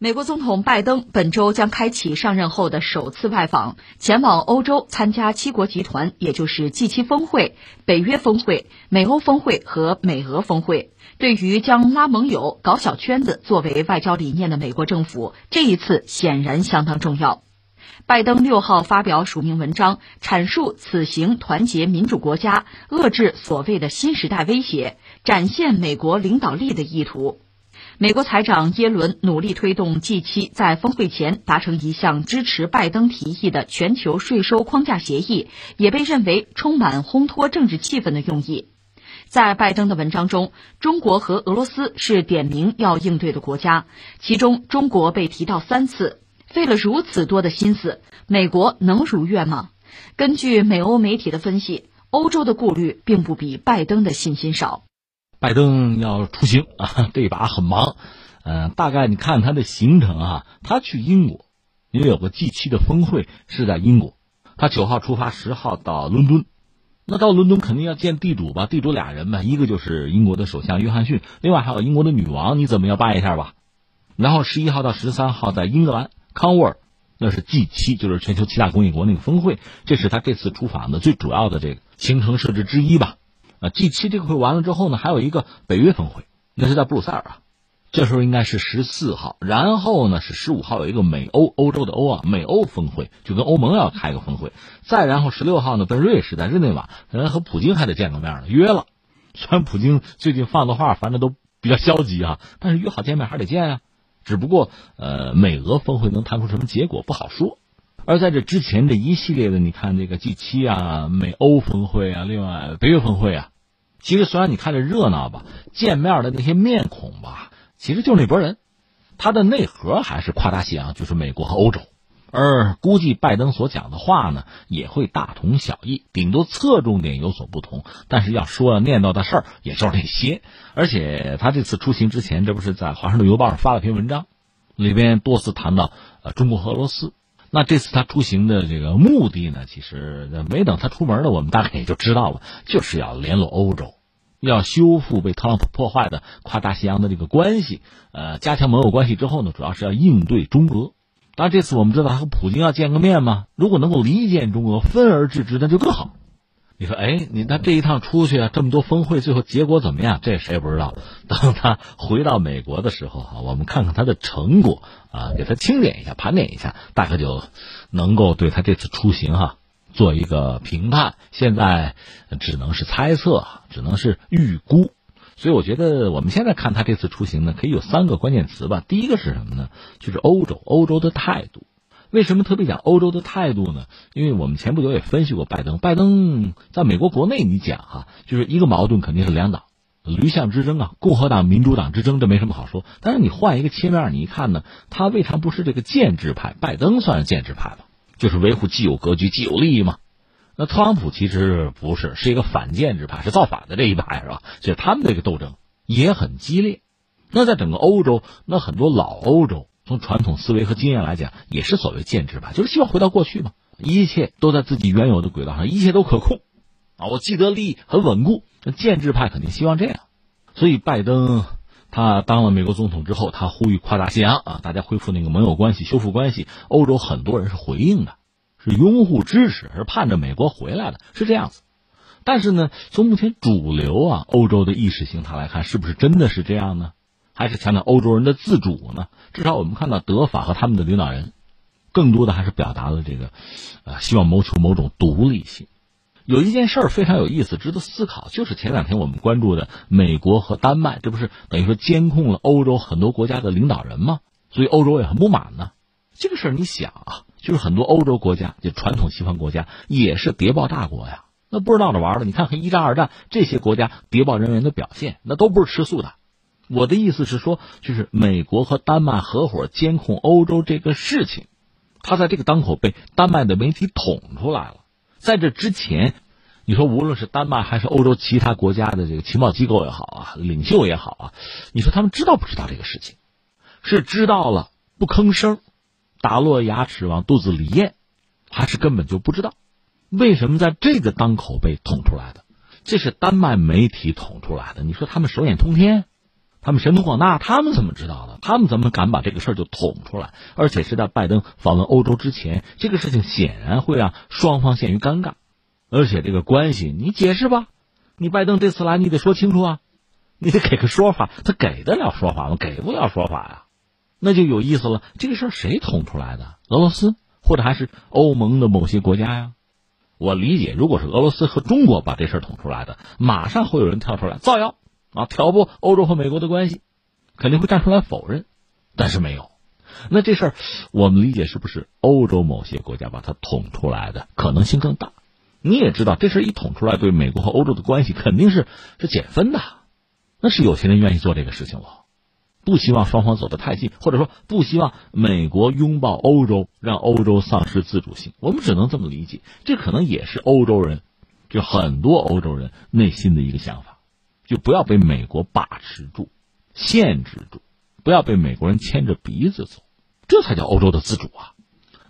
美国总统拜登本周将开启上任后的首次外访，前往欧洲参加七国集团，也就是 G7 峰会、北约峰会、美欧峰会和美俄峰会。对于将拉盟友、搞小圈子作为外交理念的美国政府，这一次显然相当重要。拜登六号发表署名文章，阐述此行团结民主国家、遏制所谓的新时代威胁、展现美国领导力的意图。美国财长耶伦努力推动 G7 在峰会前达成一项支持拜登提议的全球税收框架协议，也被认为充满烘托政治气氛的用意。在拜登的文章中，中国和俄罗斯是点名要应对的国家，其中中国被提到三次。费了如此多的心思，美国能如愿吗？根据美欧媒体的分析，欧洲的顾虑并不比拜登的信心少。拜登要出行啊，这一把很忙，嗯，大概你看他的行程啊，他去英国，因为有个 G 七的峰会是在英国，他九号出发，十号到伦敦，那到伦敦肯定要见地主吧？地主俩人嘛，一个就是英国的首相约翰逊，另外还有英国的女王，你怎么要拜一下吧？然后十一号到十三号在英格兰康沃尔，那是 G 七，就是全球七大工业国那个峰会，这是他这次出访的最主要的这个行程设置之一吧。啊，G 七这个会完了之后呢，还有一个北约峰会，那是在布鲁塞尔啊，这时候应该是十四号，然后呢是十五号有一个美欧欧洲的欧啊美欧峰会，就跟欧盟要开个峰会，再然后十六号呢跟瑞士在日内瓦，人和普京还得见个面呢，约了，虽然普京最近放的话反正都比较消极啊，但是约好见面还得见啊，只不过呃美俄峰会能谈出什么结果不好说。而在这之前这一系列的，你看这个 G 七啊、美欧峰会啊、另外北约峰会啊，其实虽然你看着热闹吧，见面的那些面孔吧，其实就那拨人，他的内核还是夸大西洋，就是美国和欧洲。而估计拜登所讲的话呢，也会大同小异，顶多侧重点有所不同。但是要说念叨的事儿，也就是那些。而且他这次出行之前，这不是在《华盛顿邮报》上发了篇文章，里边多次谈到呃中国和俄罗斯。那这次他出行的这个目的呢，其实没等他出门呢，我们大概也就知道了，就是要联络欧洲，要修复被特朗普破坏的跨大西洋的这个关系，呃，加强盟友关系之后呢，主要是要应对中俄。当然，这次我们知道他和普京要见个面嘛，如果能够离间中俄，分而治之，那就更好。你说，哎，你他这一趟出去啊，这么多峰会，最后结果怎么样？这谁也不知道。等他回到美国的时候啊，我们看看他的成果啊，给他清点一下、盘点一下，大概就能够对他这次出行哈做一个评判。现在只能是猜测，只能是预估。所以我觉得我们现在看他这次出行呢，可以有三个关键词吧。第一个是什么呢？就是欧洲，欧洲的态度。为什么特别讲欧洲的态度呢？因为我们前不久也分析过拜登，拜登在美国国内你讲哈，就是一个矛盾肯定是两党驴象之争啊，共和党、民主党之争，这没什么好说。但是你换一个切面，你一看呢，他为啥不是这个建制派？拜登算是建制派吧，就是维护既有格局、既有利益嘛。那特朗普其实不是，是一个反建制派，是造反的这一派是吧？所以他们这个斗争也很激烈。那在整个欧洲，那很多老欧洲。从传统思维和经验来讲，也是所谓建制派，就是希望回到过去嘛，一切都在自己原有的轨道上，一切都可控，啊，我既得利益很稳固。那建制派肯定希望这样，所以拜登他当了美国总统之后，他呼吁跨大西洋啊，大家恢复那个盟友关系，修复关系。欧洲很多人是回应的，是拥护支持，是盼着美国回来的，是这样子。但是呢，从目前主流啊欧洲的意识形态来看，是不是真的是这样呢？还是强调欧洲人的自主呢？至少我们看到德法和他们的领导人，更多的还是表达了这个，呃，希望谋求某种独立性。有一件事儿非常有意思，值得思考，就是前两天我们关注的美国和丹麦，这不是等于说监控了欧洲很多国家的领导人吗？所以欧洲也很不满呢。这个事儿你想啊，就是很多欧洲国家，就传统西方国家，也是谍报大国呀，那不是闹着玩的。你看看一战、二战这些国家谍报人员的表现，那都不是吃素的。我的意思是说，就是美国和丹麦合伙监控欧洲这个事情，他在这个当口被丹麦的媒体捅出来了。在这之前，你说无论是丹麦还是欧洲其他国家的这个情报机构也好啊，领袖也好啊，你说他们知道不知道这个事情？是知道了不吭声，打落牙齿往肚子里咽，还是根本就不知道？为什么在这个当口被捅出来的？这是丹麦媒体捅出来的。你说他们手眼通天？他们神通广大，他们怎么知道的？他们怎么敢把这个事儿就捅出来？而且是在拜登访问欧洲之前，这个事情显然会让双方陷于尴尬。而且这个关系，你解释吧，你拜登这次来，你得说清楚啊，你得给个说法。他给得了说法吗？给不了说法呀，那就有意思了。这个事儿谁捅出来的？俄罗斯，或者还是欧盟的某些国家呀？我理解，如果是俄罗斯和中国把这事儿捅出来的，马上会有人跳出来造谣啊，挑拨欧洲和美国的关系，肯定会站出来否认。但是没有，那这事儿我们理解是不是欧洲某些国家把它捅出来的可能性更大？你也知道，这事儿一捅出来，对美国和欧洲的关系肯定是是减分的。那是有些人愿意做这个事情了，不希望双方走得太近，或者说不希望美国拥抱欧洲，让欧洲丧失自主性。我们只能这么理解，这可能也是欧洲人，就很多欧洲人内心的一个想法，就不要被美国把持住、限制住，不要被美国人牵着鼻子走，这才叫欧洲的自主啊。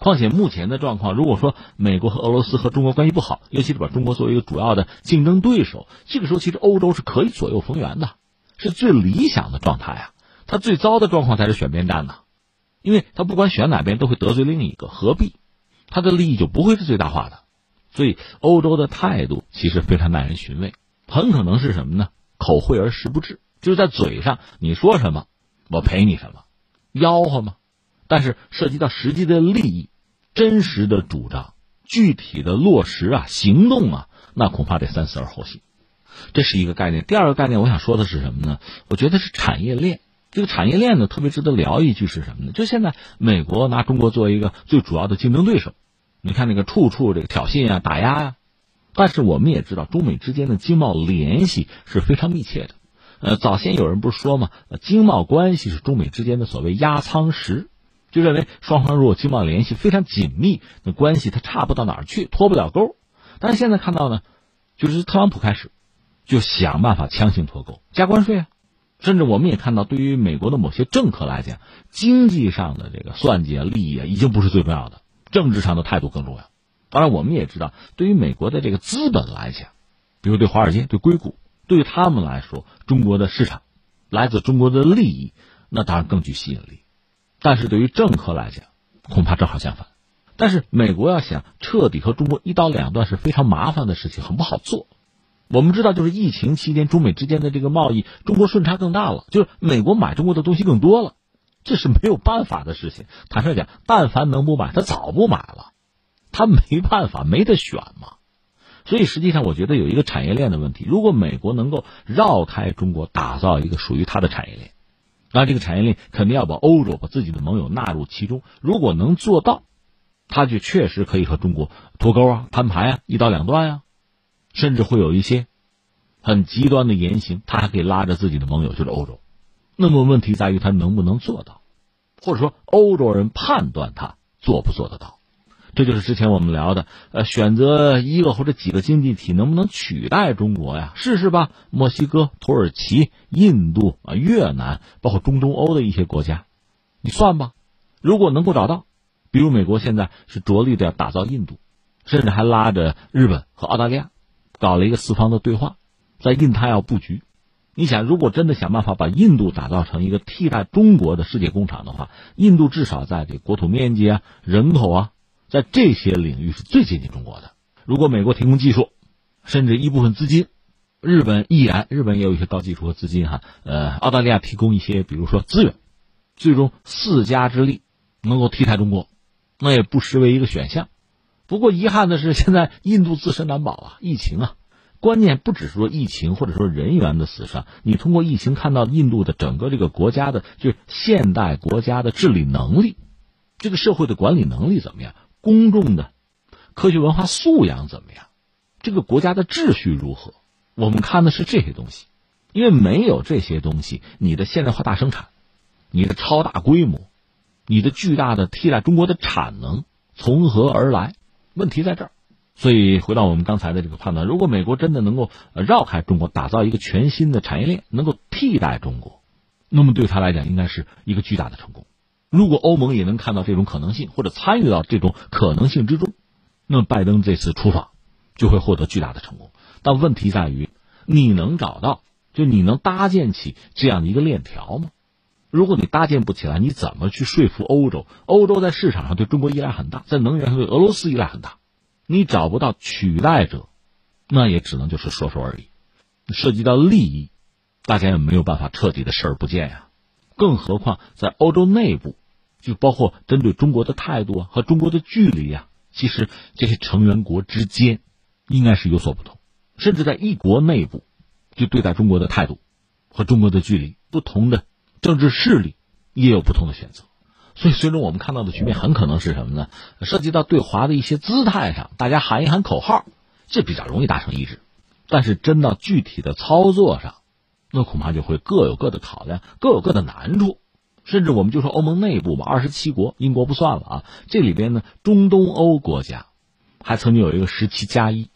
况且目前的状况，如果说美国和俄罗斯和中国关系不好，尤其是把中国作为一个主要的竞争对手，这个时候其实欧洲是可以左右逢源的，是最理想的状态啊。他最糟的状况才是选边站呢，因为他不管选哪边都会得罪另一个，何必？他的利益就不会是最大化的。所以欧洲的态度其实非常耐人寻味，很可能是什么呢？口惠而实不至，就是在嘴上你说什么，我赔你什么，吆喝吗？但是涉及到实际的利益。真实的主张，具体的落实啊，行动啊，那恐怕得三思而后行。这是一个概念。第二个概念，我想说的是什么呢？我觉得是产业链。这个产业链呢，特别值得聊一句是什么呢？就现在美国拿中国作为一个最主要的竞争对手，你看那个处处这个挑衅啊、打压呀。但是我们也知道，中美之间的经贸联系是非常密切的。呃，早先有人不是说吗？经贸关系是中美之间的所谓压舱石。就认为双方如果经贸联系非常紧密，那关系它差不到哪儿去，脱不了钩。但是现在看到呢，就是特朗普开始就想办法强行脱钩，加关税啊，甚至我们也看到，对于美国的某些政客来讲，经济上的这个算计啊、利益啊，已经不是最重要的，政治上的态度更重要。当然，我们也知道，对于美国的这个资本来讲，比如对华尔街、对硅谷，对于他们来说，中国的市场，来自中国的利益，那当然更具吸引力。但是对于政客来讲，恐怕正好相反。但是美国要想彻底和中国一刀两断是非常麻烦的事情，很不好做。我们知道，就是疫情期间中美之间的这个贸易，中国顺差更大了，就是美国买中国的东西更多了，这是没有办法的事情。坦率讲，但凡能不买，他早不买了，他没办法，没得选嘛。所以实际上，我觉得有一个产业链的问题。如果美国能够绕开中国，打造一个属于它的产业链。那这个产业链肯定要把欧洲、把自己的盟友纳入其中。如果能做到，他就确实可以和中国脱钩啊、摊牌啊、一刀两断啊，甚至会有一些很极端的言行，他还可以拉着自己的盟友，就是欧洲。那么问题在于他能不能做到，或者说欧洲人判断他做不做得到。这就是之前我们聊的，呃，选择一个或者几个经济体能不能取代中国呀？试试吧，墨西哥、土耳其、印度啊、越南，包括中东欧的一些国家，你算吧。如果能够找到，比如美国现在是着力的要打造印度，甚至还拉着日本和澳大利亚，搞了一个四方的对话，在印太要布局。你想，如果真的想办法把印度打造成一个替代中国的世界工厂的话，印度至少在这国土面积啊、人口啊。在这些领域是最接近中国的。如果美国提供技术，甚至一部分资金，日本依然。日本也有一些高技术和资金哈。呃，澳大利亚提供一些，比如说资源，最终四家之力能够替代中国，那也不失为一个选项。不过遗憾的是，现在印度自身难保啊，疫情啊，关键不只是说疫情或者说人员的死伤，你通过疫情看到印度的整个这个国家的，就是现代国家的治理能力，这个社会的管理能力怎么样？公众的科学文化素养怎么样？这个国家的秩序如何？我们看的是这些东西，因为没有这些东西，你的现代化大生产，你的超大规模，你的巨大的替代中国的产能从何而来？问题在这儿。所以回到我们刚才的这个判断，如果美国真的能够绕开中国，打造一个全新的产业链，能够替代中国，那么对他来讲应该是一个巨大的成功。如果欧盟也能看到这种可能性，或者参与到这种可能性之中，那么拜登这次出访就会获得巨大的成功。但问题在于，你能找到就你能搭建起这样的一个链条吗？如果你搭建不起来，你怎么去说服欧洲？欧洲在市场上对中国依赖很大，在能源上对俄罗斯依赖很大，你找不到取代者，那也只能就是说说而已。涉及到利益，大家也没有办法彻底的视而不见呀。更何况在欧洲内部，就包括针对中国的态度啊和中国的距离呀，其实这些成员国之间应该是有所不同，甚至在一国内部，就对待中国的态度和中国的距离不同的。政治势力也有不同的选择，所以最终我们看到的局面很可能是什么呢？涉及到对华的一些姿态上，大家喊一喊口号，这比较容易达成一致。但是真到具体的操作上，那恐怕就会各有各的考量，各有各的难处。甚至我们就说欧盟内部吧，二十七国，英国不算了啊，这里边呢，中东欧国家还曾经有一个十七加一，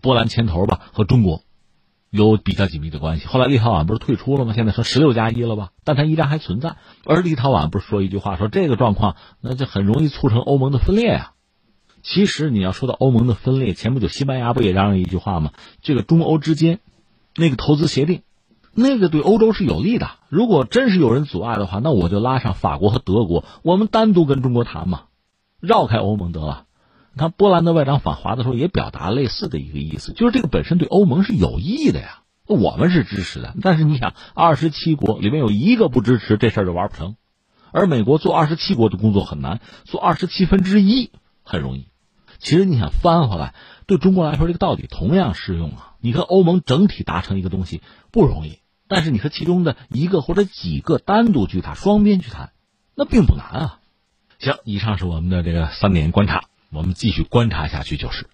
波兰牵头吧，和中国。有比较紧密的关系。后来立陶宛不是退出了吗？现在说十六加一了吧？但它依然还存在。而立陶宛不是说一句话，说这个状况那就很容易促成欧盟的分裂啊。其实你要说到欧盟的分裂，前不久西班牙不也嚷嚷一句话吗？这个中欧之间那个投资协定，那个对欧洲是有利的。如果真是有人阻碍的话，那我就拉上法国和德国，我们单独跟中国谈嘛，绕开欧盟得了。他波兰的外长访华的时候也表达类似的一个意思，就是这个本身对欧盟是有益的呀，我们是支持的。但是你想，二十七国里面有一个不支持，这事儿就玩不成。而美国做二十七国的工作很难，做二十七分之一很容易。其实你想翻回来，对中国来说，这个道理同样适用啊。你和欧盟整体达成一个东西不容易，但是你和其中的一个或者几个单独去谈，双边去谈，那并不难啊。行，以上是我们的这个三点观察。我们继续观察下去，就是。